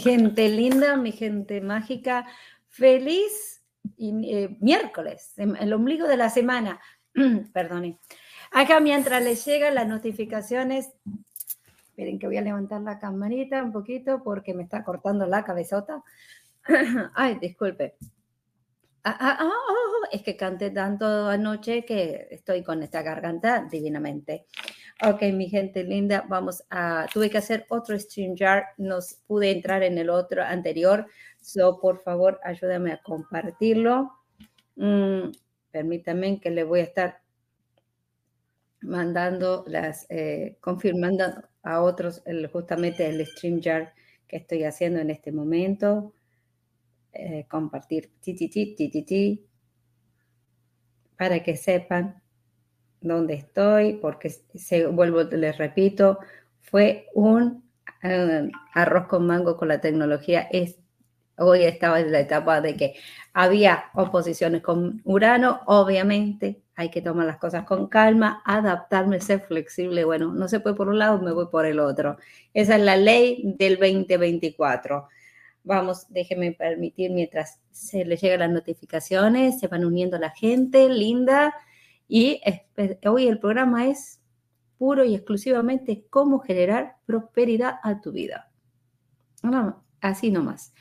Gente linda, mi gente mágica. Feliz eh, miércoles, em, el ombligo de la semana. Perdone. Acá mientras les llegan las notificaciones, esperen que voy a levantar la camarita un poquito porque me está cortando la cabezota. Ay, disculpe. Ah, ah, ah, oh, es que canté tanto anoche que estoy con esta garganta divinamente. Ok, mi gente linda, vamos a, tuve que hacer otro StreamYard, no pude entrar en el otro anterior, so por favor ayúdame a compartirlo. Mm, permítanme que le voy a estar mandando las, eh, confirmando a otros justamente el StreamYard que estoy haciendo en este momento. Eh, compartir ti, ti, ti, para que sepan dónde estoy, porque se, vuelvo, les repito, fue un eh, arroz con mango con la tecnología. Es, hoy estaba en la etapa de que había oposiciones con Urano, obviamente hay que tomar las cosas con calma, adaptarme, ser flexible. Bueno, no se puede por un lado, me voy por el otro. Esa es la ley del 2024. Vamos, déjenme permitir mientras se les llegan las notificaciones, se van uniendo la gente linda. Y hoy el programa es puro y exclusivamente cómo generar prosperidad a tu vida. así nomás.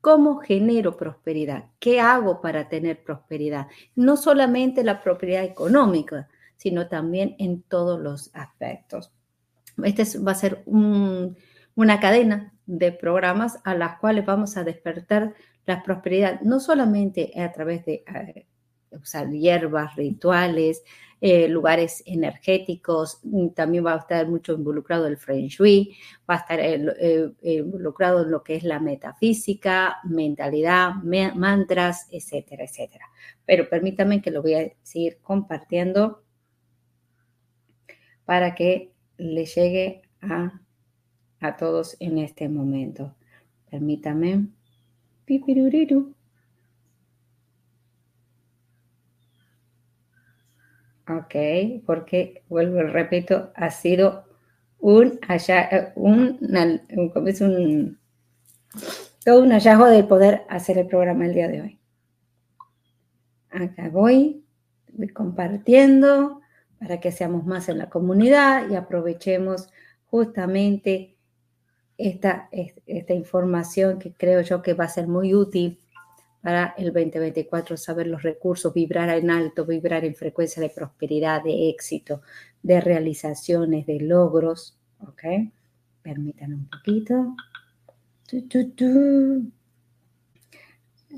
¿Cómo genero prosperidad? ¿Qué hago para tener prosperidad? No solamente la prosperidad económica, sino también en todos los aspectos. Este va a ser una cadena de programas a las cuales vamos a despertar la prosperidad, no solamente a través de eh, usar hierbas, rituales, eh, lugares energéticos, mm, también va a estar mucho involucrado el Feng Shui, va a estar eh, involucrado en lo que es la metafísica, mentalidad, mantras, etcétera, etcétera. Pero permítanme que lo voy a seguir compartiendo para que le llegue a a todos en este momento. Permítame. Pipiruriru. Ok, porque vuelvo, repito, ha sido un, un, todo un hallazgo de poder hacer el programa el día de hoy. Acá voy, voy compartiendo para que seamos más en la comunidad y aprovechemos justamente esta, esta información que creo yo que va a ser muy útil para el 2024, saber los recursos, vibrar en alto, vibrar en frecuencia de prosperidad, de éxito, de realizaciones, de logros. ¿Ok? Permítanme un poquito.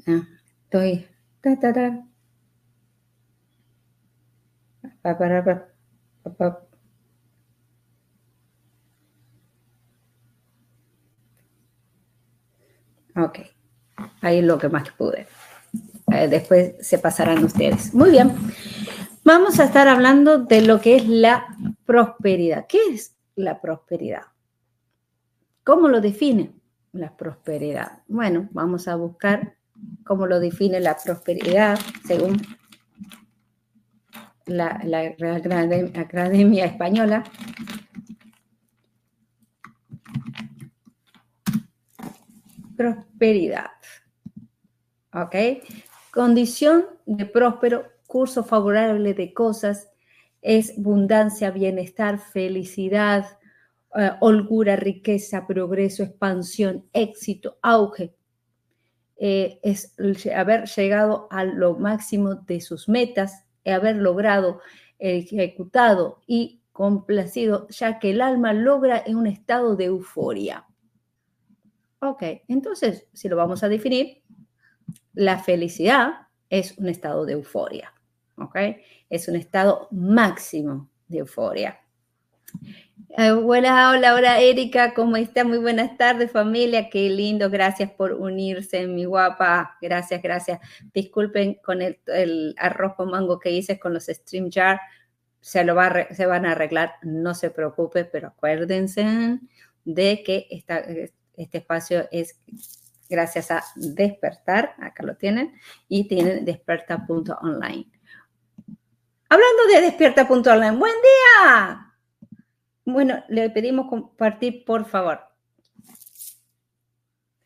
Ah, estoy. Ta, ta, ta. Ok, ahí lo que más pude. Eh, después se pasarán ustedes. Muy bien, vamos a estar hablando de lo que es la prosperidad. ¿Qué es la prosperidad? ¿Cómo lo define la prosperidad? Bueno, vamos a buscar cómo lo define la prosperidad según la, Real Academia Española. Prosperidad. ¿Ok? Condición de próspero, curso favorable de cosas, es abundancia, bienestar, felicidad, eh, holgura, riqueza, progreso, expansión, éxito, auge. Eh, es haber llegado a lo máximo de sus metas, haber logrado, ejecutado y complacido, ya que el alma logra en un estado de euforia. Ok, entonces, si lo vamos a definir, la felicidad es un estado de euforia. Ok, es un estado máximo de euforia. Hola, hola, hola Erika, ¿cómo está? Muy buenas tardes familia, qué lindo, gracias por unirse, mi guapa, gracias, gracias. Disculpen con el, arroz con mango que hice con los stream jar, se, lo va se van a arreglar, no se preocupe, pero acuérdense de que este espacio es gracias a Despertar, acá lo tienen, y tienen desperta.online. Hablando de desperta.online, buen día. Bueno, le pedimos compartir, por favor.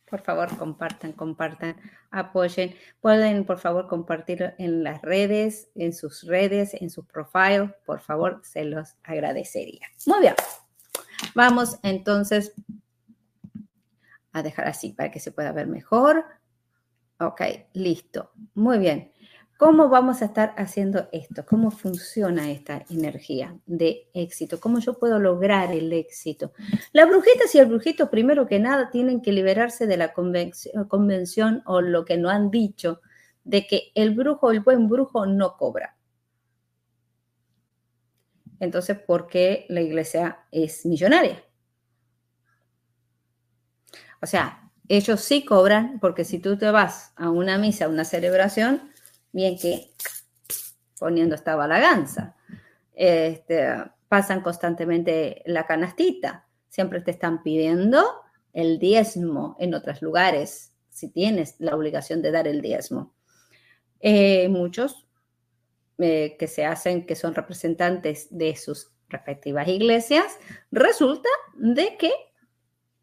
Por favor, compartan, compartan, apoyen. Pueden, por favor, compartir en las redes, en sus redes, en sus profiles. Por favor, se los agradecería. Muy bien. Vamos entonces a dejar así para que se pueda ver mejor. Ok, listo. Muy bien. ¿Cómo vamos a estar haciendo esto? ¿Cómo funciona esta energía de éxito? ¿Cómo yo puedo lograr el éxito? Las brujitas y el brujito, primero que nada, tienen que liberarse de la convención, o lo que no han dicho de que el brujo, el buen brujo, no cobra. Entonces, ¿por qué la iglesia es millonaria? O sea, ellos sí cobran porque si tú te vas a una misa, a una celebración, bien que poniendo esta balaganza. Este, pasan constantemente la canastita, siempre te están pidiendo el diezmo en otros lugares, si tienes la obligación de dar el diezmo. Eh, muchos eh, que se hacen, que son representantes de sus respectivas iglesias, resulta de que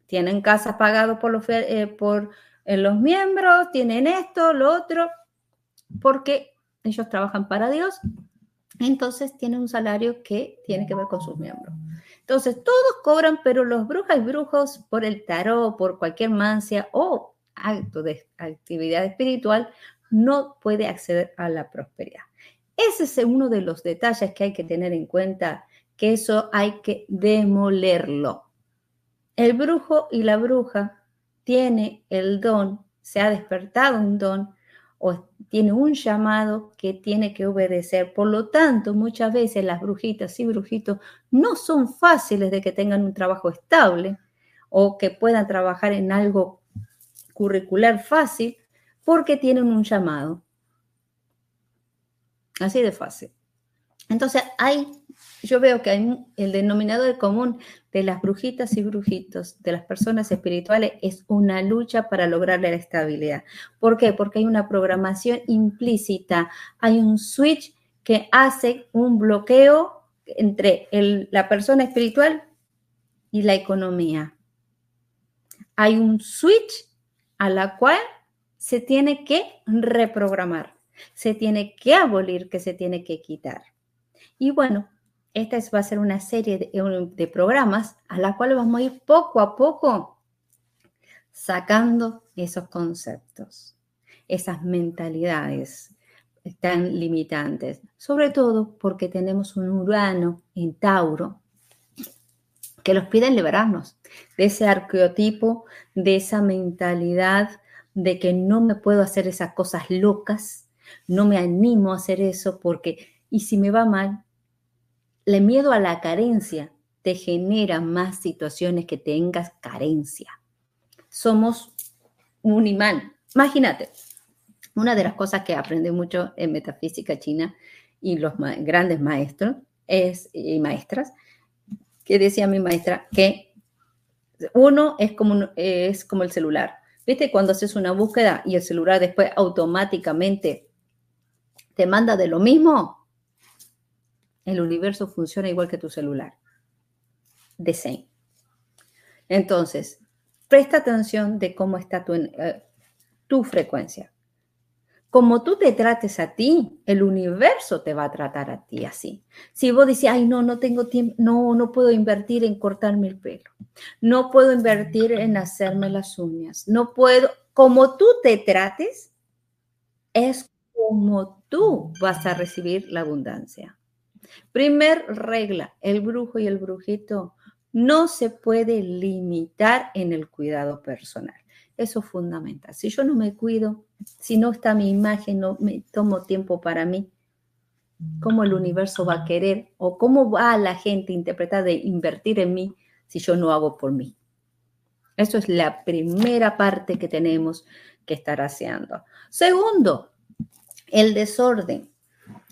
tienen casas pagadas por los, eh, por los miembros, tienen esto, lo otro, porque ellos trabajan para Dios, entonces tienen un salario que tiene que ver con sus miembros. Entonces, todos cobran, pero los brujas y brujos por el tarot, por cualquier mancia o acto de actividad espiritual, no puede acceder a la prosperidad. Ese es uno de los detalles que hay que tener en cuenta, que eso hay que demolerlo. El brujo y la bruja tiene el don, se ha despertado un don o tiene un llamado que tiene que obedecer. Por lo tanto, muchas veces las brujitas y brujitos no son fáciles de que tengan un trabajo estable o que puedan trabajar en algo curricular fácil porque tienen un llamado. Así de fácil. Entonces, hay, yo veo que hay el denominador común de las brujitas y brujitos, de las personas espirituales, es una lucha para lograr la estabilidad. ¿Por qué? Porque hay una programación implícita, hay un switch que hace un bloqueo entre la persona espiritual y la economía. Hay un switch a la cual se tiene que reprogramar, se tiene que abolir, que se tiene que quitar. Y bueno, esta va a ser una serie de, programas a la cual vamos a ir poco a poco sacando esos conceptos. esas mentalidades tan limitantes, sobre todo porque tenemos un Urano en Tauro que los piden liberarnos de ese arqueotipo, de esa mentalidad de que no me puedo hacer esas cosas locas, no me animo a hacer eso porque, y si me va mal, el miedo a la carencia te genera más situaciones que tengas carencia. Somos un imán. Imagínate, una de las cosas que aprendí mucho en metafísica china y los grandes maestros es, y maestras, que decía mi maestra que uno es como, es como el celular. ¿Viste? Cuando haces una búsqueda y el celular después automáticamente te manda de lo mismo, el universo funciona igual que tu celular. De same. Entonces, presta atención de cómo está tu, eh, tu frecuencia. Como tú te trates a ti, el universo te va a tratar a ti así. Si vos dices, ay, no, no tengo tiempo, no, no puedo invertir en cortarme el pelo, no puedo invertir en hacerme las uñas, no puedo, como tú te trates, es como tú vas a recibir la abundancia. Primer regla, el brujo y el brujito no se puede limitar en el cuidado personal. Eso es fundamental. Si yo no me cuido, si no está mi imagen, no me tomo tiempo para mí, ¿cómo el universo va a querer o cómo va la gente a interpretar de invertir en mí si yo no hago por mí? Eso es la primera parte que tenemos que estar haciendo. Segundo, el desorden.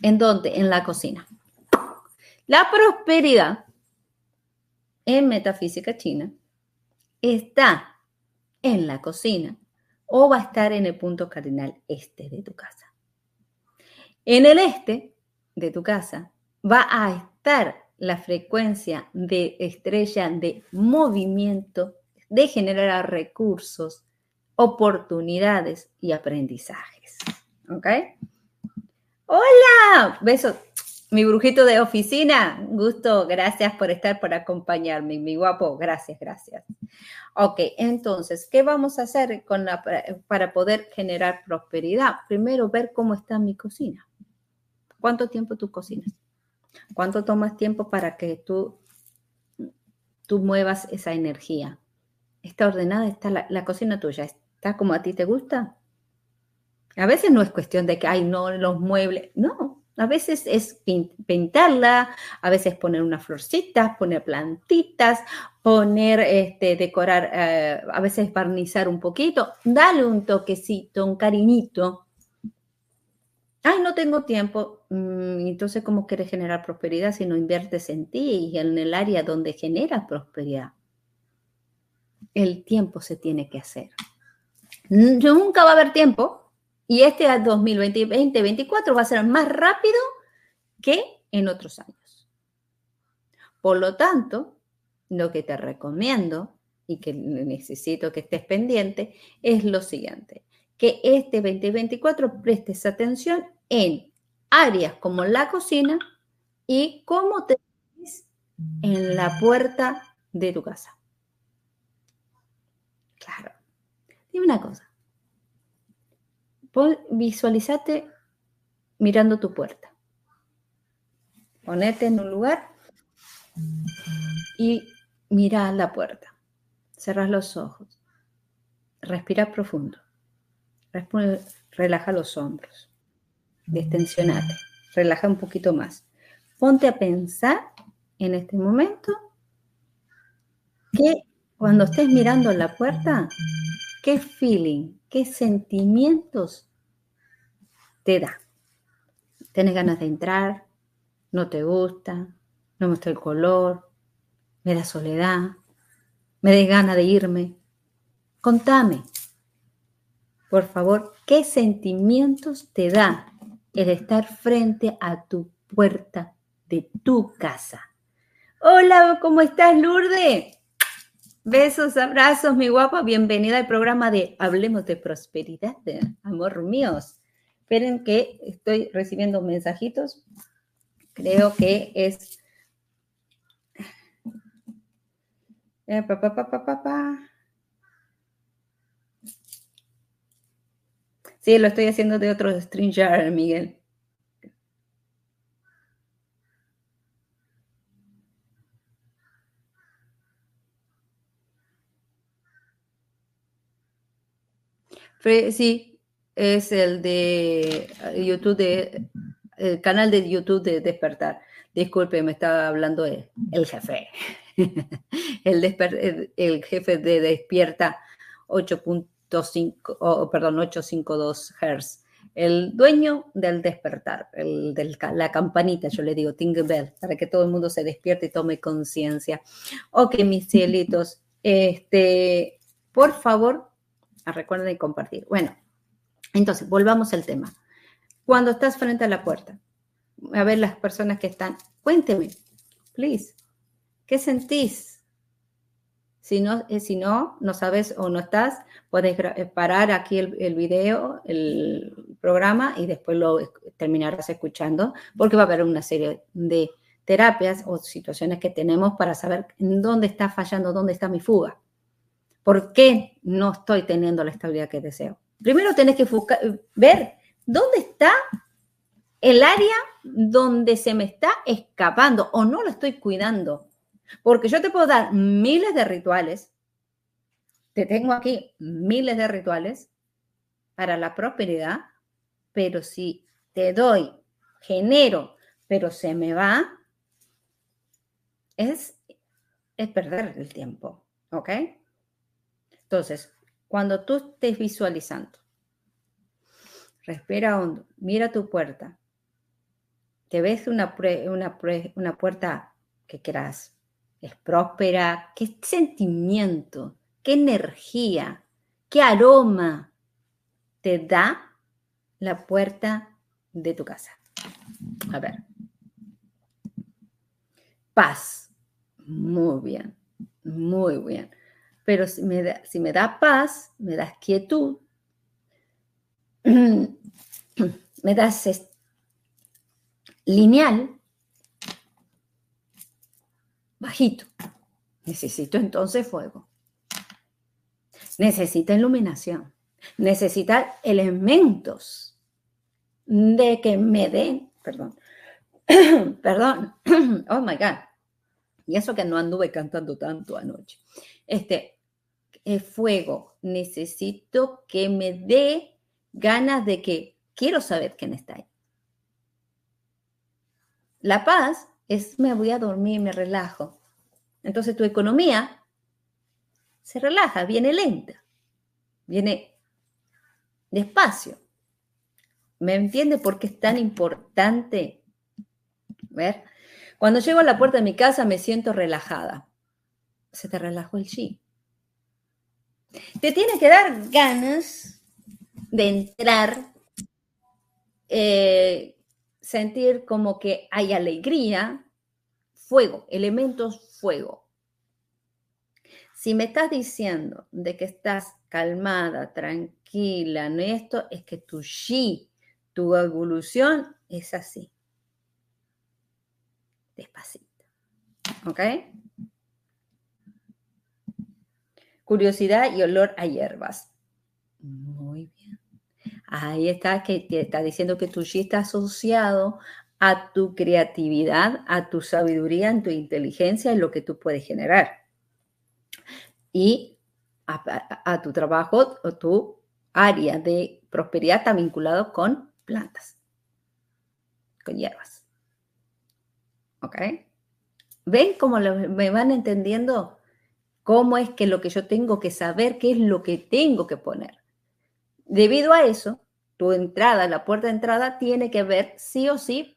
¿En dónde? En la cocina. La prosperidad en metafísica china está en la cocina o va a estar en el punto cardinal este de tu casa. En el este de tu casa va a estar la frecuencia de estrella de movimiento, de generar recursos, oportunidades y aprendizajes. ¿Ok? Hola, besos. Mi brujito de oficina, gusto, gracias por estar, por acompañarme, mi guapo, gracias, gracias. Ok, entonces, ¿qué vamos a hacer con la, para poder generar prosperidad? Primero, ver cómo está mi cocina. ¿Cuánto tiempo tú cocinas? ¿Cuánto tomas tiempo para que tú, tú muevas esa energía? ¿Está ordenada? ¿Está la, la cocina tuya? ¿Está como a ti te gusta? A veces no es cuestión de que, ay, no, los muebles, no, a veces es pintarla, a veces poner unas florcitas, poner plantitas, poner, este, decorar, eh, a veces barnizar un poquito, dale un toquecito, un cariñito. Ay, no tengo tiempo. Mm, entonces, ¿cómo quieres generar prosperidad si no inviertes en ti y en el área donde genera prosperidad? El tiempo se tiene que hacer. Nunca va a haber tiempo y este 2020-2024 va a ser más rápido que en otros años. Por lo tanto, lo que te recomiendo y que necesito que estés pendiente es lo siguiente, que este 2024 prestes atención en áreas como la cocina y cómo te en la puerta de tu casa. Claro. Dime una cosa visualizate mirando tu puerta. Ponete en un lugar y mira la puerta. Cerras los ojos. Respira profundo. Relaja los hombros. Destensionate. Relaja un poquito más. Ponte a pensar en este momento que cuando estés mirando la puerta, ¿qué feeling, qué sentimientos te da. Tienes ganas de entrar, no te gusta, no me gusta el color, me da soledad, me da ganas de irme. Contame, por favor, ¿qué sentimientos te da el estar frente a tu puerta de tu casa? Hola, ¿cómo estás, Lourdes? Besos, abrazos, mi guapa. Bienvenida al programa de Hablemos de Prosperidad, amor míos. Esperen que estoy recibiendo mensajitos. Creo que es... Eh, Sí, lo estoy haciendo de otro StreamYard, Miguel. Sí, es el de YouTube, de, el canal de YouTube de Despertar. Disculpe, me estaba hablando el, el jefe. el, el, jefe de Despierta 8.5, perdón, 852 Hz. El dueño del despertar, el la campanita, yo le digo, tingle bell, para que todo el mundo se despierte y tome conciencia. Ok, mis cielitos, este, por favor, recuerden compartir. Bueno, entonces, volvamos al tema. Cuando estás frente a la puerta, a ver las personas que están, cuénteme, please, ¿qué sentís? Si no, eh, si no, no sabes o no estás, puedes eh, parar aquí el, el, video, el programa y después lo terminarás escuchando, porque va a haber una serie de terapias o situaciones que tenemos para saber dónde está fallando, dónde está mi fuga. ¿Por qué no estoy teniendo la estabilidad que deseo? Primero tenés que ver dónde está el área donde se me está escapando o no lo estoy cuidando. Porque yo te puedo dar miles de rituales, te tengo aquí miles de rituales para la prosperidad, pero si te doy, genero, pero se me va, es, es perder el tiempo, ¿ok? Entonces, cuando tú estés visualizando, respira hondo, mira tu puerta, te ves una, una, una puerta que quieras, es próspera, qué sentimiento, qué energía, qué aroma te da la puerta de tu casa. A ver. Paz. Muy bien, muy bien. Pero si me da, si me da paz, me das quietud, me das lineal, bajito. Necesito entonces fuego. Necesita iluminación. Necesita elementos de que me den, perdón, perdón, oh my God. Y eso que no anduve cantando tanto anoche. Este, el fuego, necesito que me dé ganas de que quiero saber quién está ahí. La paz es me voy a dormir, me relajo. Entonces tu economía se relaja, viene lenta, viene despacio. ¿Me entiende por qué es tan importante? Ver, cuando llego a la puerta de mi casa me siento relajada. Se te relajó el chi. Te tiene que dar ganas de entrar, eh, sentir como que hay alegría, fuego, elementos fuego. Si me estás diciendo de que estás calmada, tranquila, no esto, es que tu chi, tu evolución es así. Despacito. ¿Ok? Curiosidad y olor a hierbas. Muy bien. Ahí está, que te está diciendo que tu chi está asociado a tu creatividad, a tu sabiduría, a tu inteligencia, en lo que tú puedes generar. Y a, tu trabajo o tu área de prosperidad está vinculado con plantas, con hierbas. ¿Ok? ¿Ven cómo me van entendiendo cómo es que lo que yo tengo que saber, qué es lo que tengo que poner. Debido a eso, tu entrada, la puerta de entrada, tiene que haber sí o sí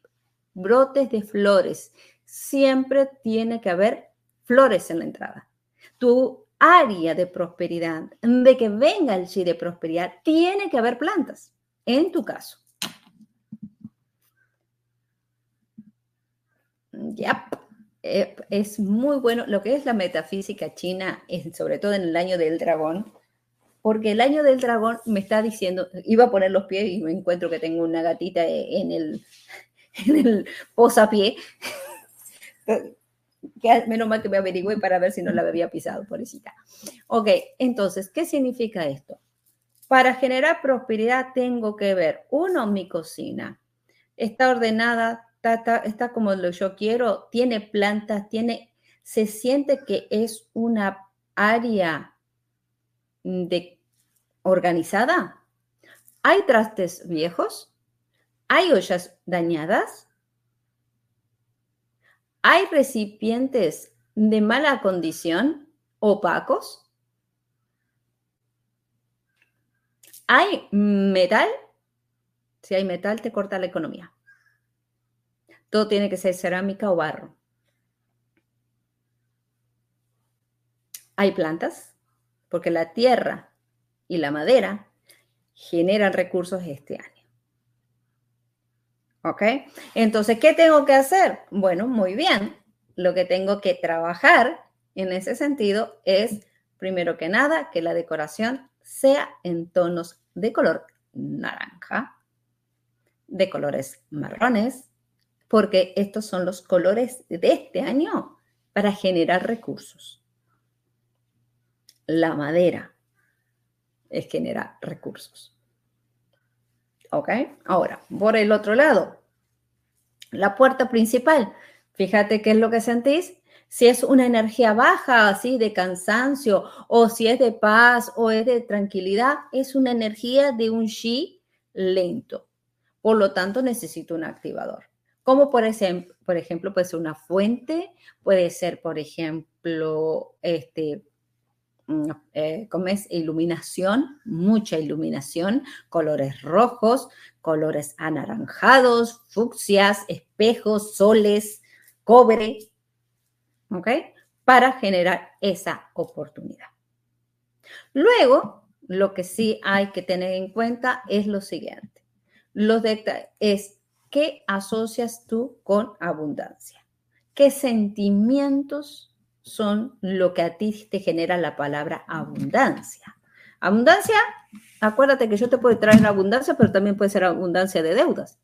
brotes de flores. Siempre tiene que haber flores en la entrada. Tu área de prosperidad, de que venga el chi de prosperidad, tiene que haber plantas, en tu caso. Ya. Eh, es muy bueno lo que es la metafísica china, sobre todo en el año del dragón, porque el año del dragón me está diciendo, iba a poner los pies y me encuentro que tengo una gatita en el, en el posapié, que menos mal que me averigüé para ver si no la había pisado, pobrecita. Ok, entonces, ¿qué significa esto? Para generar prosperidad tengo que ver, uno, mi cocina. Está ordenada, está, como lo yo quiero, tiene plantas, tiene, se siente que es una área de, organizada. ¿Hay trastes viejos? ¿Hay ollas dañadas? ¿Hay recipientes de mala condición, opacos? ¿Hay metal? Si hay metal, te corta la economía. Todo tiene que ser cerámica o barro. Hay plantas, porque la tierra y la madera generan recursos este año. ¿Ok? Entonces, ¿qué tengo que hacer? Bueno, muy bien. Lo que tengo que trabajar en ese sentido es, primero que nada, que la decoración sea en tonos de color naranja, de colores marrones, porque estos son los colores de este año para generar recursos. La madera es generar recursos. ¿Ok? Ahora, por el otro lado, la puerta principal. Fíjate qué es lo que sentís si es una energía baja, así de cansancio, o si es de paz o es de tranquilidad, es una energía de un chi lento. Por lo tanto, necesito un activador. Como por ejemplo, por ejemplo, puede ser una fuente, puede ser, por ejemplo, este, mm, eh, ¿cómo es? Iluminación, mucha iluminación, colores rojos, colores anaranjados, fucsias, espejos, soles, cobre. Para generar esa oportunidad. Luego, lo que sí hay que tener en cuenta es lo siguiente. Los es qué asocias tú con abundancia. ¿Qué sentimientos son lo que a ti te genera la palabra abundancia? Abundancia, acuérdate que yo te puedo traer abundancia, pero también puede ser abundancia de deudas.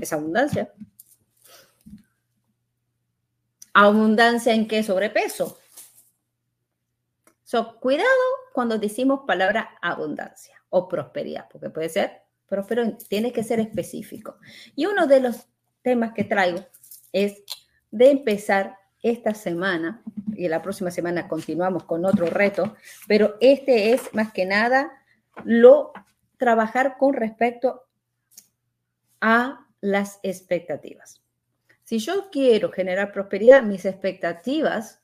Es abundancia. Abundancia en qué? Sobrepeso. So, cuidado cuando decimos palabra abundancia o prosperidad, porque puede ser próspero, tiene que ser específico. Y uno de los temas que traigo es de empezar esta semana, y la próxima semana continuamos con otro reto, pero este es más que nada lo trabajar con respecto a las expectativas. Si yo quiero generar prosperidad, mis expectativas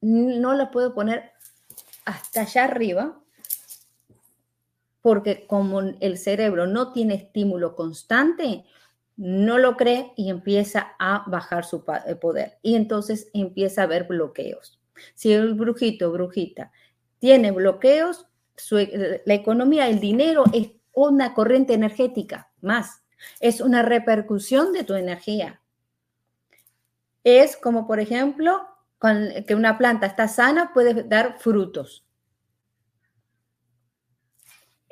no las puedo poner hasta allá arriba, porque como el cerebro no tiene estímulo constante, no lo cree y empieza a bajar su eh, poder. Y entonces empieza a haber bloqueos. Si el brujito, brujita, tiene bloqueos, eh, la economía, el dinero es una corriente energética más. Es una repercusión de tu energía. Es como, por ejemplo, que una planta está sana, puede dar frutos.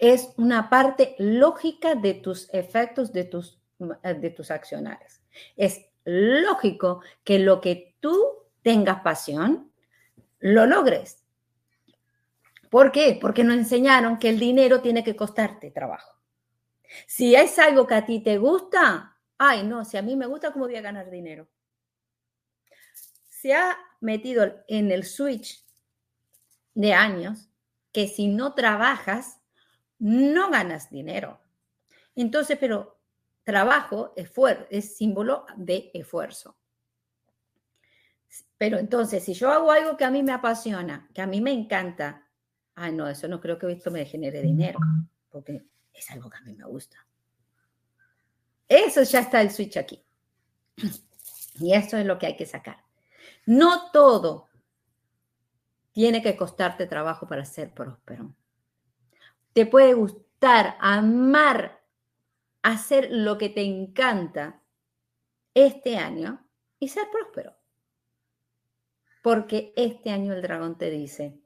Es una parte lógica de tus efectos, de tus, de tus accionarios. Es lógico que lo que tú tengas pasión, lo logres. ¿Por qué? Porque nos enseñaron que el dinero tiene que costarte trabajo. Si es algo que a ti te gusta, ay, no, si a mí me gusta, ¿cómo voy a ganar dinero? Se ha metido en el switch de años que si no trabajas, no ganas dinero. Entonces, pero trabajo es símbolo de esfuerzo. Pero entonces, si yo hago algo que a mí me apasiona, que a mí me encanta, ah, no, eso no creo que esto me genere dinero, porque es algo que a mí me gusta. Eso ya está el switch aquí. Y eso es lo que hay que sacar. No todo tiene que costarte trabajo para ser próspero. Te puede gustar, amar, hacer lo que te encanta este año y ser próspero. Porque este año el dragón te dice,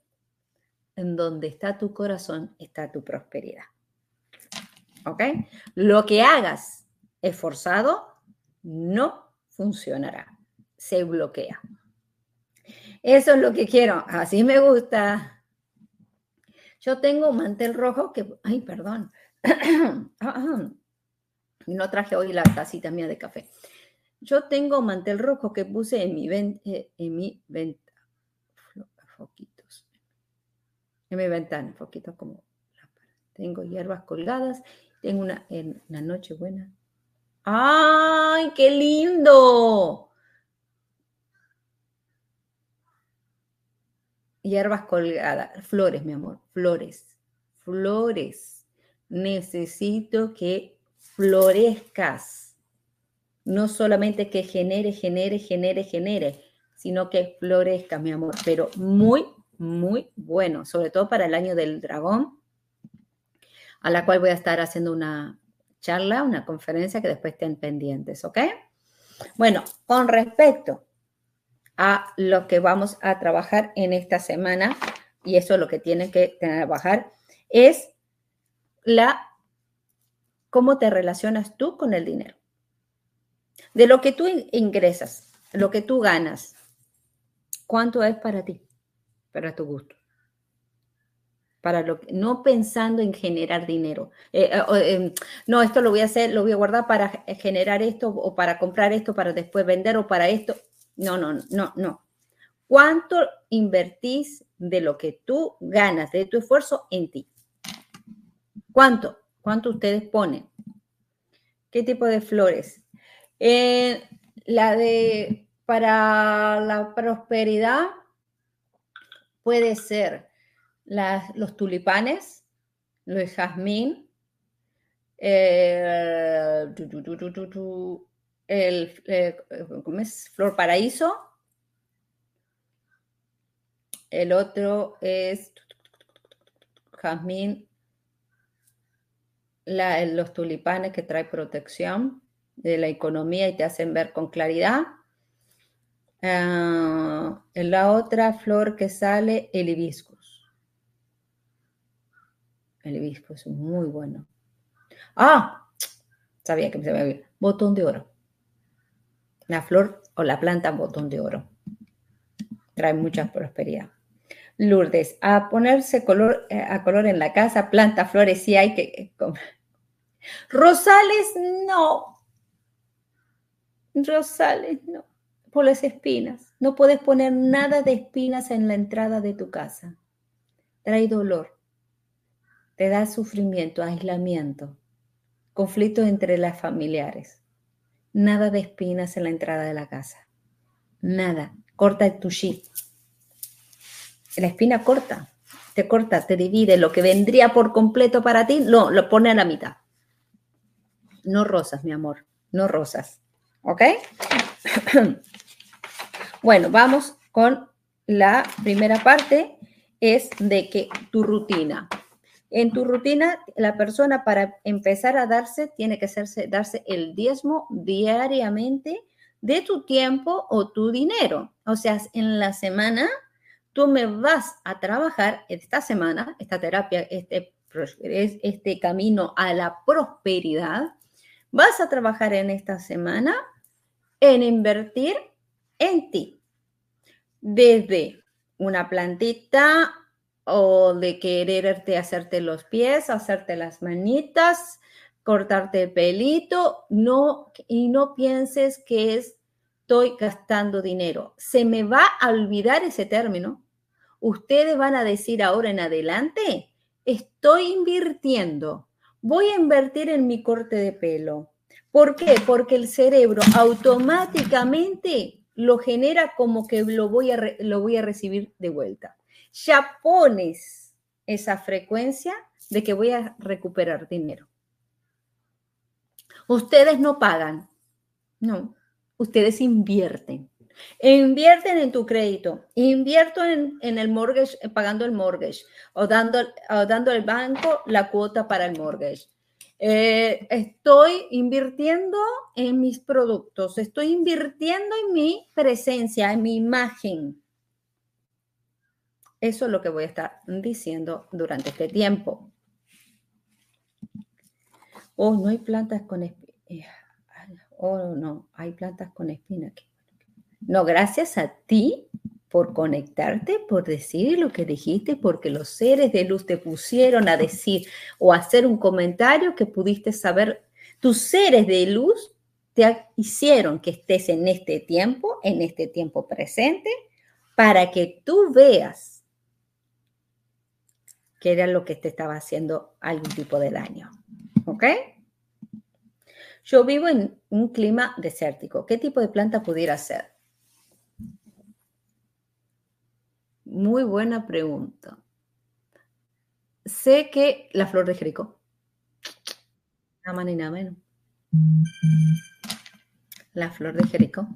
en donde está tu corazón está tu prosperidad. ¿Ok? Lo que hagas esforzado no funcionará, se bloquea. Eso es lo que quiero, así me gusta. Yo tengo mantel rojo que, ay, perdón, no traje hoy la tacita mía de café. Yo tengo mantel rojo que puse en mi, eh, en mi ventana, foquitos, en mi ventana, foquitos como Tengo hierbas colgadas, tengo una, en la noche buena. ¡Ay, qué lindo! Hierbas colgadas, flores, mi amor, flores, flores. Necesito que florezcas. No solamente que genere, genere, genere, genere, sino que florezca, mi amor, pero muy, muy bueno, sobre todo para el año del dragón, a la cual voy a estar haciendo una charla, una conferencia que después estén pendientes, ¿ok? Bueno, con respecto a lo que vamos a trabajar en esta semana, y eso es lo que tienen que trabajar, es la cómo te relacionas tú con el dinero. De lo que tú ingresas, lo que tú ganas, ¿cuánto es para ti? Para tu gusto. Para lo que, no pensando en generar dinero. Eh, eh, em, no, esto lo voy a hacer, lo voy a guardar para generar esto o para comprar esto, para después vender o para esto. No, no, no, no. ¿Cuánto invertís de lo que tú ganas, de tu esfuerzo en ti? ¿Cuánto? ¿Cuánto ustedes ponen? ¿Qué tipo de flores? Eh, la de para la prosperidad puede ser los tulipanes, los jazmín, eh, el, eh, ¿cómo es? Flor Paraíso. El otro es jazmín, los tulipanes que trae protección de la economía y te hacen ver con claridad. Uh, la otra flor que sale, el hibiscus. El hibiscus es muy bueno. Ah, sabía que se me había. Botón de oro la flor o la planta botón de oro. Trae mucha prosperidad. Lourdes, a ponerse color, eh, a color en la casa, planta, flores, sí hay que... Eh, Rosales, no. Rosales, no. Por las espinas. No puedes poner nada de espinas en la entrada de tu casa. Trae dolor. Te da sufrimiento, aislamiento, conflicto entre las familiares. Nada de espinas en la entrada de la casa. Nada. Corta el tushi. La espina corta. Te corta, te divide. Lo que vendría por completo para ti, no, lo pone a la mitad. No rosas, mi amor. No rosas. ¿Ok? bueno, vamos con la primera parte. Es de que tu rutina. En tu rutina, la persona para empezar a darse tiene que hacerse, darse el diezmo diariamente de tu tiempo o tu dinero. O sea, en la semana tú me vas a trabajar esta semana, esta terapia, este, este camino a la prosperidad, vas a trabajar en esta semana en invertir en ti. Desde una plantita o de quererte hacerte los pies, hacerte las manitas, cortarte el pelito, no, y no pienses que estoy gastando dinero. Se me va a olvidar ese término. Ustedes van a decir ahora en adelante, estoy invirtiendo, voy a invertir en mi corte de pelo. ¿Por qué? Porque el cerebro automáticamente lo genera como que lo voy a, lo voy a recibir de vuelta ya pones esa frecuencia de que voy a recuperar dinero. Ustedes no pagan, no, ustedes invierten. Invierten en tu crédito, invierto en, el mortgage, pagando el mortgage o dando, dando al banco la cuota para el mortgage. Eh, estoy invirtiendo en mis productos, estoy invirtiendo en mi presencia, en mi imagen. Eso es lo que voy a estar diciendo durante este tiempo. Oh, no hay plantas con espinas. Eh, oh, no, hay plantas con espinas. No, gracias a ti por conectarte, por decir lo que dijiste, porque los seres de luz te pusieron a decir o hacer un comentario que pudiste saber. Tus seres de luz te hicieron que estés en este tiempo, en este tiempo presente, para que tú veas que era lo que te estaba haciendo algún tipo de daño. ¿Ok? Yo vivo en un clima desértico. ¿Qué tipo de planta pudiera ser? Muy buena pregunta. Sé que la flor de Jericó. Nada más ni nada menos. La flor de Jericó.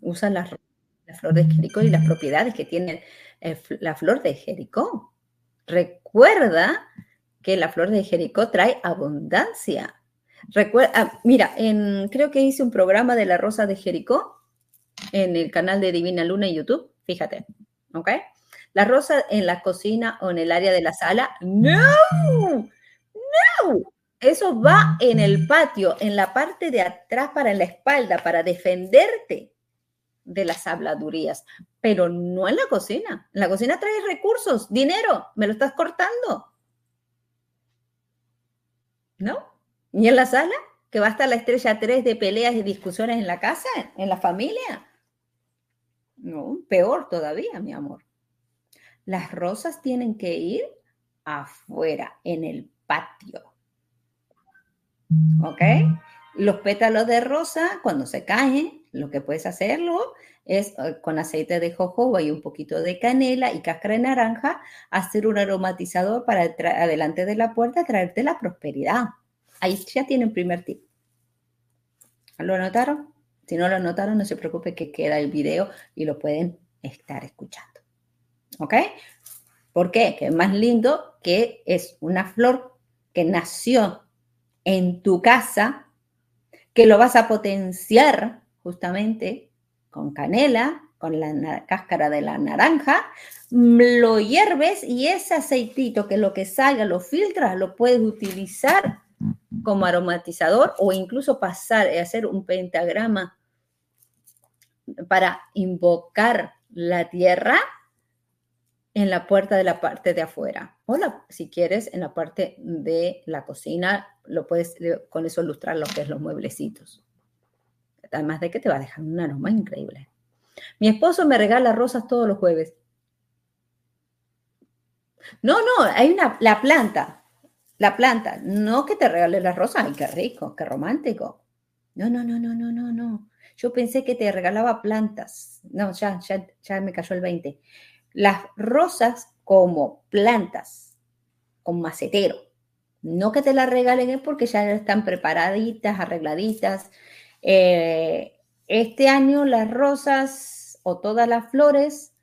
Usa la, flor de Jericó y las propiedades que tiene eh, la flor de Jericó. Recuerda que la flor de Jericó trae abundancia. Recuerda, ah, mira, en, creo que hice un programa de la rosa de Jericó en el canal de Divina Luna en YouTube. Fíjate, ¿ok? La rosa en la cocina o en el área de la sala, no, no. Eso va en el patio, en la parte de atrás para la espalda, para defenderte de las habladurías, pero no en la cocina. En la cocina trae recursos, dinero, me lo estás cortando. ¿No? ¿Y en la sala? ¿Que va a estar la estrella 3 de peleas y discusiones en la casa, en la familia? No, peor todavía, mi amor. Las rosas tienen que ir afuera, en el patio. ¿Ok? Los pétalos de rosa, cuando se caen, lo que puedes hacerlo es eh, con aceite de jojoba y un poquito de canela y cáscara de naranja, hacer un aromatizador para adelante de la puerta, traerte la prosperidad. Ahí ya tienen primer tip. ¿Lo anotaron? Si no lo anotaron, no se preocupe que queda el video y lo pueden estar escuchando. ¿Ok? ¿Por qué? Que es más lindo que es una flor que nació en tu casa, que lo vas a potenciar justamente con canela, con la cáscara de la naranja, lo hierves y ese aceitito que lo que salga lo filtras, lo puedes utilizar como aromatizador o incluso pasar y hacer un pentagrama para invocar la tierra en la puerta de la parte de afuera. O si quieres, en la parte de la cocina, lo puedes con eso ilustrar lo que es los mueblecitos. Además de que te va a dejar un aroma increíble. Mi esposo me regala rosas todos los jueves. No, no, hay una, la planta, la planta, no que te regale las rosas, ay, qué rico, qué romántico. No, no, no, no, no, no, no. Yo pensé que te regalaba plantas. No, ya, ya, ya me cayó el 20 las rosas como plantas, con macetero. No que te las regalen porque ya están preparaditas, arregladitas. Eh, este año las rosas o todas las flores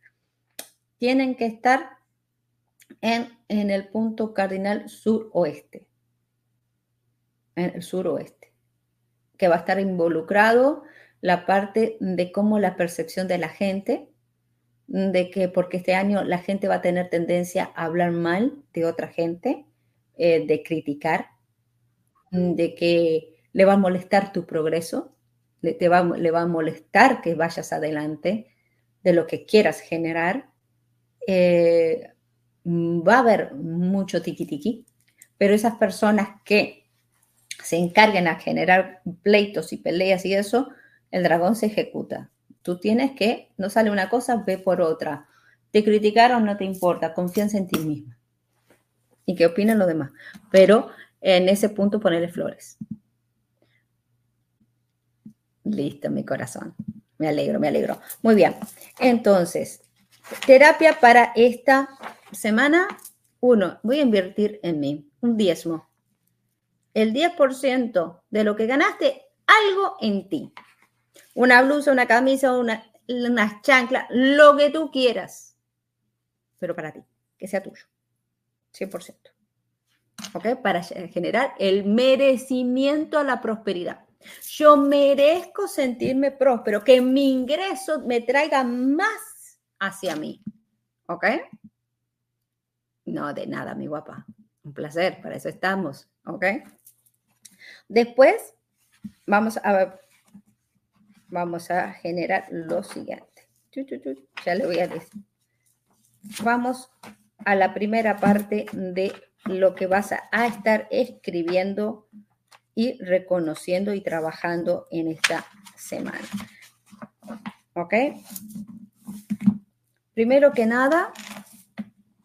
tienen que estar en, el punto cardinal suroeste. En el suroeste. Que va a estar involucrado la parte de cómo la percepción de la gente de que porque este año la gente va a tener tendencia a hablar mal de otra gente, eh, de criticar, de que le va a molestar tu progreso, le, va, a molestar que vayas adelante de lo que quieras generar. Eh, va a haber mucho tiki-tiki, pero esas personas que se encarguen a generar pleitos y peleas y eso, el dragón se ejecuta. Tú tienes que, no sale una cosa, ve por otra. Te criticaron, no te importa, confianza en ti misma. Y qué opinan los demás. Pero en ese punto ponerle flores. Listo, mi corazón. Me alegro, me alegro. Muy bien. Entonces, terapia para esta semana. Uno, voy a invertir en mí. Un diezmo. El 10% de lo que ganaste, algo en ti una blusa, una camisa, una, unas chanclas, lo que tú quieras, pero para ti, que sea tuyo, 100%. ¿Ok? Para generar el merecimiento a la prosperidad. Yo merezco sentirme próspero, que mi ingreso me traiga más hacia mí. ¿Ok? No, de nada, mi guapa. Un placer, para eso estamos. ¿Ok? Después, vamos a vamos a generar lo siguiente. Ya le voy a decir. Vamos a la primera parte de lo que vas a, estar escribiendo y reconociendo y trabajando en esta semana. ¿Ok? Primero que nada,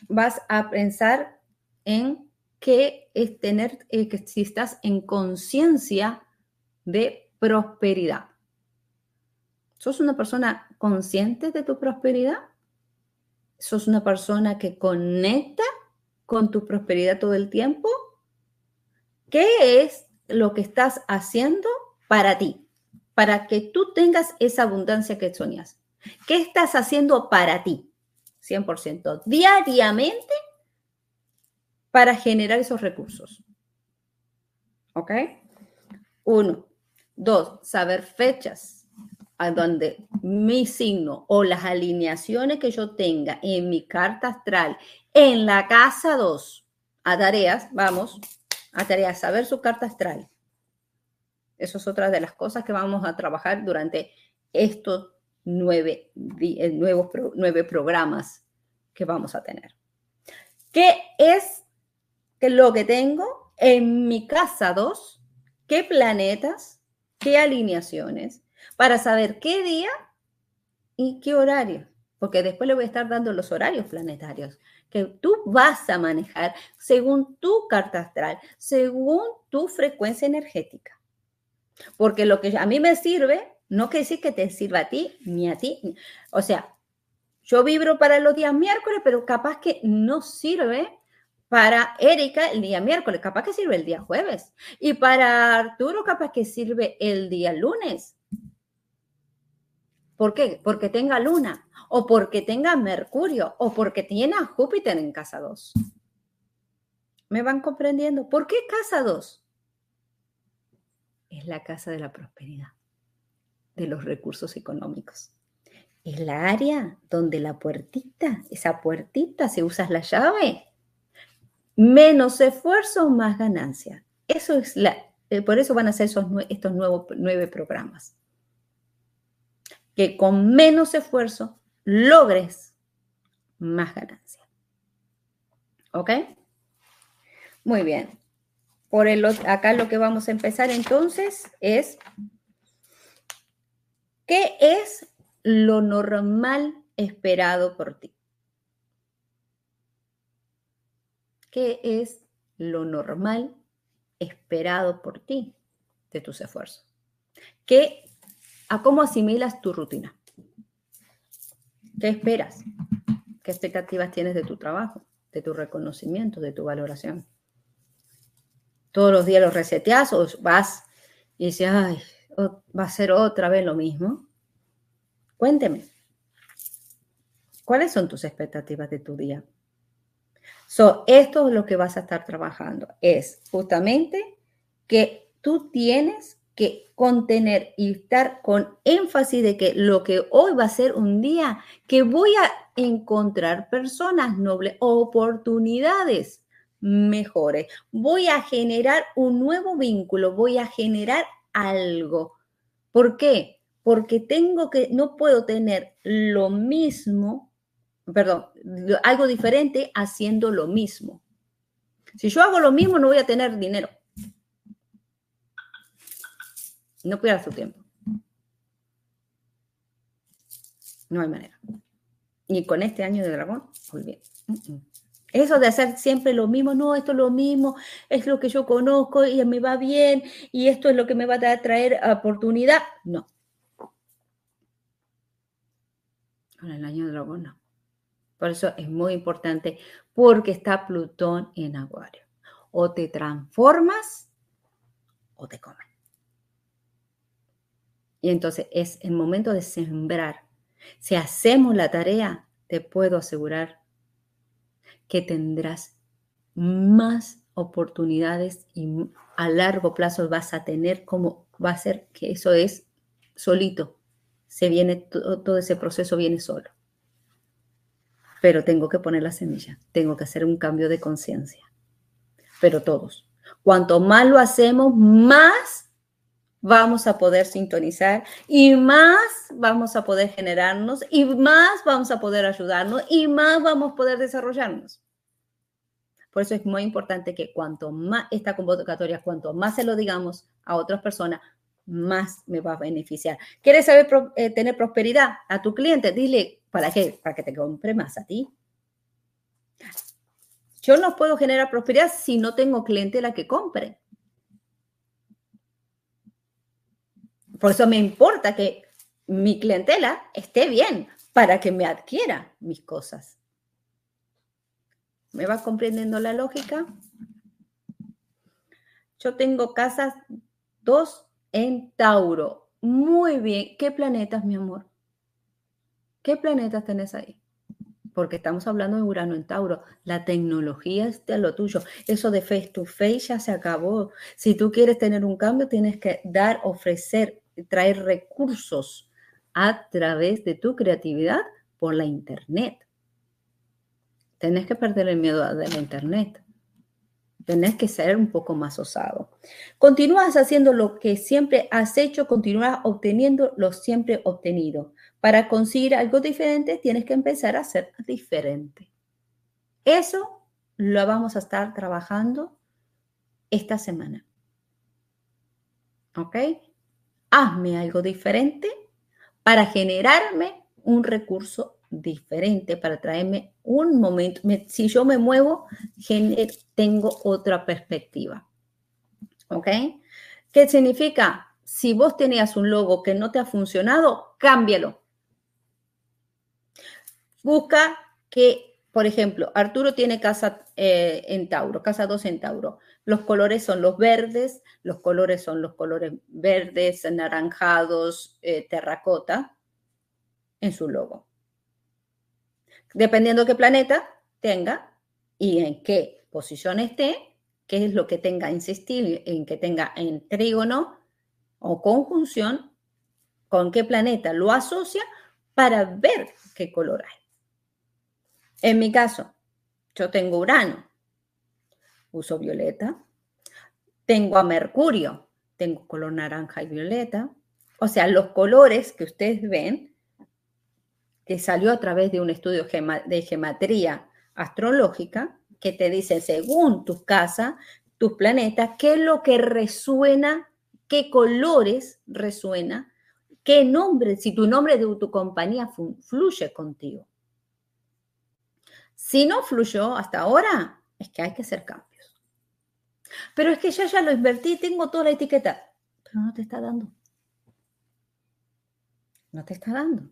vas a pensar en qué es tener, eh, que si estás en conciencia de prosperidad. ¿Sos una persona consciente de tu prosperidad? ¿Sos una persona que conecta con tu prosperidad todo el tiempo? ¿Qué es lo que estás haciendo para ti? Para que tú tengas esa abundancia que soñas. ¿Qué estás haciendo para ti? 100%. Diariamente para generar esos recursos. ¿Ok? Uno. Dos, saber fechas a donde mi signo o las alineaciones que yo tenga en mi carta astral en la casa 2, a tareas, vamos, a tareas, saber su carta astral. Eso es otra de las cosas que vamos a trabajar durante estos nueve, eh, nuevos, nueve programas que vamos a tener. ¿Qué es lo que tengo en mi casa 2? ¿Qué planetas? ¿Qué alineaciones? Para saber qué día y qué horario. Porque después le voy a estar dando los horarios planetarios que tú vas a manejar según tu carta astral, según tu frecuencia energética. Porque lo que a mí me sirve, no quiere decir que te sirva a ti ni a ti. O sea, yo vibro para los días miércoles, pero capaz que no sirve para Erika el día miércoles, capaz que sirve el día jueves. Y para Arturo, capaz que sirve el día lunes. ¿Por qué? Porque tenga luna o porque tenga Mercurio, o porque tiene a Júpiter en casa 2. ¿Me van comprendiendo? ¿Por qué casa 2? Es la casa de la prosperidad, de los recursos económicos. Es la área donde la puertita, esa puertita, si usas la llave, menos esfuerzo, más ganancia. Eso es la, eh, por eso van a ser esos, estos nuevos nueve programas. Que con menos esfuerzo logres más ganancia. ¿Ok? Muy bien. Por el, acá lo que vamos a empezar entonces es, ¿qué es lo normal esperado por ti? ¿Qué es lo normal esperado por ti de tus esfuerzos? ¿Qué, ¿A cómo asimilas tu rutina? ¿Qué esperas? ¿Qué expectativas tienes de tu trabajo, de tu reconocimiento, de tu valoración? Todos los días los reseteas o vas y dices, ay, va a ser otra vez lo mismo. Cuénteme, ¿cuáles son tus expectativas de tu día? So, esto es lo que vas a estar trabajando, es justamente que tú tienes que contener y estar con énfasis de que lo que hoy va a ser un día que voy a encontrar personas nobles, oportunidades mejores, voy a generar un nuevo vínculo, voy a generar algo. ¿Por qué? Porque tengo que, no puedo tener lo mismo, perdón, algo diferente haciendo lo mismo. Si yo hago lo mismo, no voy a tener dinero. No pierdas tu tiempo. No hay manera. Y con este año de dragón, muy Eso de hacer siempre lo mismo, no, esto es lo mismo, es lo que yo conozco y me va bien y esto es lo que me va a traer oportunidad, no. Con el año de dragón no. Por eso es muy importante porque está Plutón en Acuario. O te transformas o te comes. Y entonces es el momento de sembrar. Si hacemos la tarea, te puedo asegurar que tendrás más oportunidades y a largo plazo vas a tener como va a ser que eso es solito. Se viene todo, ese proceso viene solo. Pero tengo que poner la semilla, tengo que hacer un cambio de conciencia. Pero todos. Cuanto más lo hacemos, más vamos a poder sintonizar y más vamos a poder generarnos y más vamos a poder ayudarnos y más vamos a poder desarrollarnos. Por eso es muy importante que cuanto más esta convocatoria, cuanto más se lo digamos a otras personas, más me va a beneficiar. ¿Quieres saber eh, tener prosperidad a tu cliente? Dile, ¿para qué? Para que te compre más a ti. Yo no puedo generar prosperidad si no tengo clientela que compre. Por eso me importa que mi clientela esté bien para que me adquiera mis cosas. ¿Me va comprendiendo la lógica? Yo tengo casas dos en Tauro. Muy bien. ¿Qué planetas, mi amor? ¿Qué planetas tenés ahí? Porque estamos hablando de Urano en Tauro. La tecnología es de lo tuyo. Eso de face to face ya se acabó. Si tú quieres tener un cambio, tienes que dar, ofrecer traer recursos a través de tu creatividad por la Internet. Tenés que perder el miedo de la Internet. Tenés que ser un poco más osado. Continúas haciendo lo que siempre has hecho, continúas obteniendo lo siempre obtenido. Para conseguir algo diferente, tienes que empezar a ser diferente. Eso lo vamos a estar trabajando esta semana. ¿Ok? Hazme algo diferente para generarme un recurso diferente, para traerme un momento. si yo me muevo, tengo otra perspectiva. ¿Ok? ¿Qué significa? Si vos tenías un logo que no te ha funcionado, cámbialo. Busca que, por ejemplo, Arturo tiene casa eh, en Tauro, casa 2 en Tauro. Los colores son los verdes, los colores son los colores verdes, anaranjados, eh, terracota en su logo. Dependiendo qué planeta tenga y en qué posición esté, qué es lo que tenga insistir en que tenga en trígono o conjunción, con qué planeta lo asocia para ver qué color hay. En mi caso, yo tengo Urano uso violeta. Tengo a Mercurio, tengo color naranja y violeta. O sea, los colores que ustedes ven, que salió a través de un estudio de geometría astrológica, que te dice según tu casa, tus planetas, qué es lo que resuena, qué colores resuena, qué nombre, si tu nombre de tu compañía fluye contigo. Si no fluyó hasta ahora, es que hay que hacer cambio. Pero es que ya ya lo invertí, tengo toda la etiqueta. Pero no te está dando. No te está dando.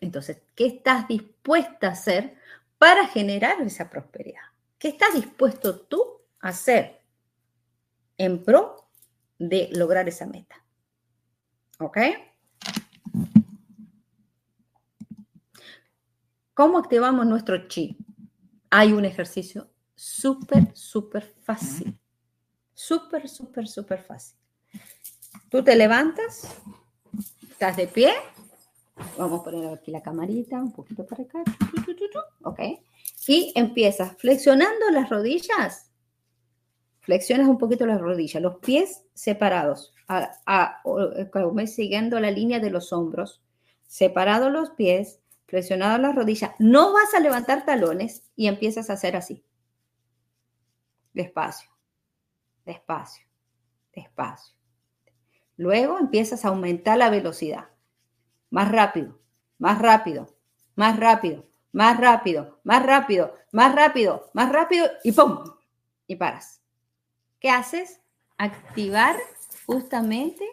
Entonces, ¿qué estás dispuesta a hacer para generar esa prosperidad? ¿Qué estás dispuesto tú a hacer en pro de lograr esa meta? ¿Ok? ¿Cómo activamos nuestro chi? Hay un ejercicio súper, súper fácil. Súper, súper, súper fácil. Tú te levantas, estás de pie. Vamos a poner aquí la camarita, un poquito para acá. Ok. Y empiezas flexionando las rodillas. Flexionas un poquito las rodillas, los pies separados, a, siguiendo la línea de los hombros. Separados los pies, flexionadas las rodillas. No vas a levantar talones y empiezas a hacer así. Despacio despacio, despacio. Luego empiezas a aumentar la velocidad. Más rápido, más rápido, más rápido, más rápido, más rápido, más rápido, más rápido y ¡pum! Y paras. ¿Qué haces? Activar justamente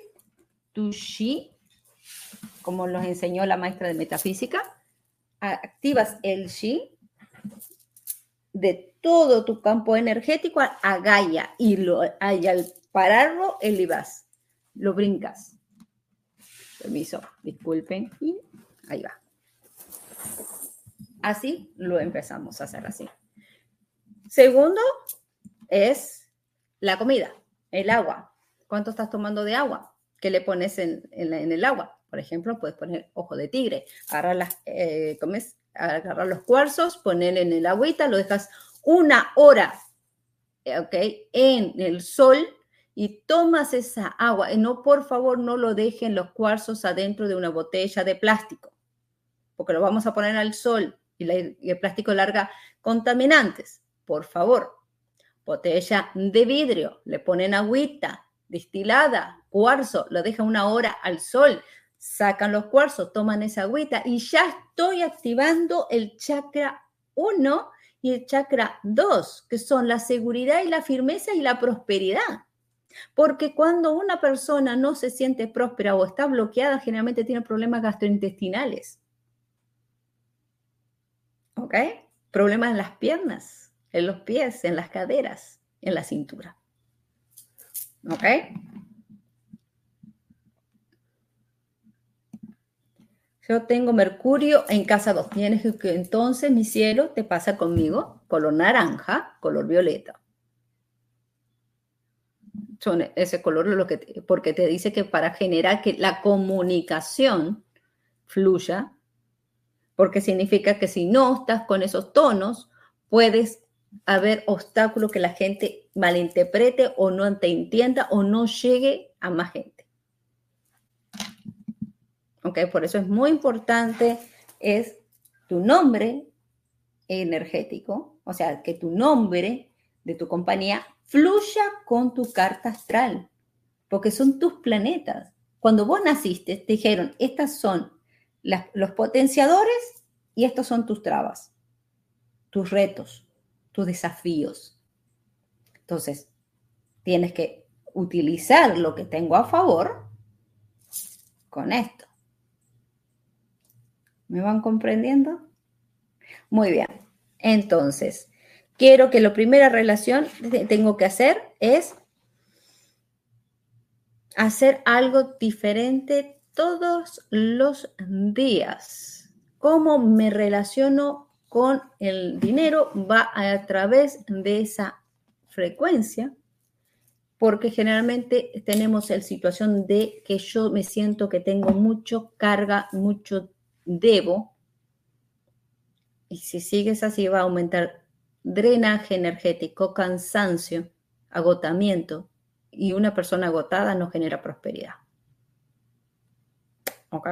tu chi, como nos enseñó la maestra de metafísica. Activas el chi de todo tu campo energético a Gaia y, lo, al pararlo, elevas, lo brincas. Permiso, disculpen, y ahí va. Así lo empezamos a hacer así. Segundo es la comida, el agua. ¿Cuánto estás tomando de agua? ¿Qué le pones en, el agua? Por ejemplo, puedes poner ojo de tigre, agarrar, las, eh, agarrar los cuarzos, poner en el agüita, lo dejas una hora, eh, ¿ok? En el sol y tomas esa agua, y no, por favor, no lo dejen los cuarzos adentro de una botella de plástico, porque lo vamos a poner al sol y, el plástico larga contaminantes. Por favor, botella de vidrio, le ponen agüita destilada, cuarzo, lo dejan una hora al sol, sacan los cuarzos, toman esa agüita y ya estoy activando el chakra 1 y el chakra 2, que son la seguridad y la firmeza y la prosperidad. Porque cuando una persona no se siente próspera o está bloqueada, generalmente tiene problemas gastrointestinales. ¿Ok? Problemas en las piernas, en los pies, en las caderas, en la cintura. ¿Ok? Yo tengo Mercurio en casa 2. Tienes que entonces, mi cielo, te pasa conmigo color naranja, color violeta son ese color lo que porque te dice que para generar que la comunicación fluya, porque significa que si no estás con esos tonos, puedes haber obstáculos que la gente malinterprete o no te entienda o no llegue a más gente. Ok, por eso es muy importante es tu nombre energético, o sea, que tu nombre de tu compañía fluya con tu carta astral, porque son tus planetas. Cuando vos naciste, te dijeron, estas son los potenciadores y estos son tus trabas, tus retos, tus desafíos. Entonces, tienes que utilizar lo que tengo a favor con esto. ¿Me van comprendiendo? Muy bien. Entonces, quiero que la primera relación que tengo que hacer es hacer algo diferente todos los días. Cómo me relaciono con el dinero va a través de esa frecuencia, porque generalmente tenemos la situación de que yo me siento que tengo mucho carga, mucho debo, y si sigues así va a aumentar drenaje energético, cansancio, agotamiento y una persona agotada no genera prosperidad. ¿Ok?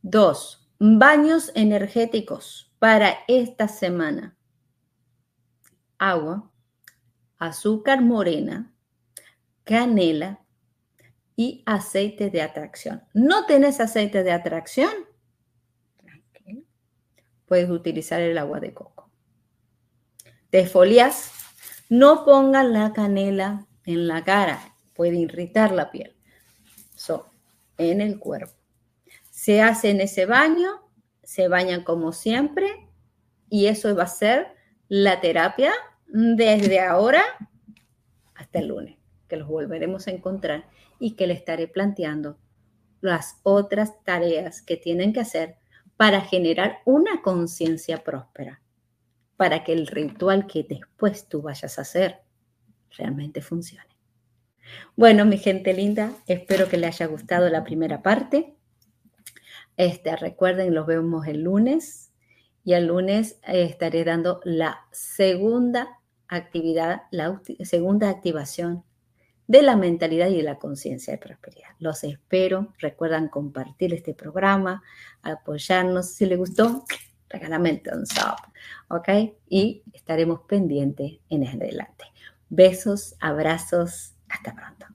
Dos, baños energéticos para esta semana. Agua, azúcar morena, canela y aceite de atracción. ¿No tenés aceite de atracción? Puedes utilizar el agua de coco te folias, no pongan la canela en la cara, puede irritar la piel. So, en el cuerpo. Se hace en ese baño, se bañan como siempre y eso va a ser la terapia desde ahora hasta el lunes, que los volveremos a encontrar y que le estaré planteando las otras tareas que tienen que hacer para generar una conciencia próspera para que el ritual que después tú vayas a hacer realmente funcione. Bueno, mi gente linda, espero que les haya gustado la primera parte. Este, recuerden, los vemos el lunes y el lunes eh, estaré dando la segunda actividad, la segunda activación de la mentalidad y de la conciencia de prosperidad. Los espero. Recuerdan compartir este programa, apoyarnos. Si les gustó, regálame el thumbs up, ¿ok? Y estaremos pendientes en adelante. Besos, abrazos, hasta pronto.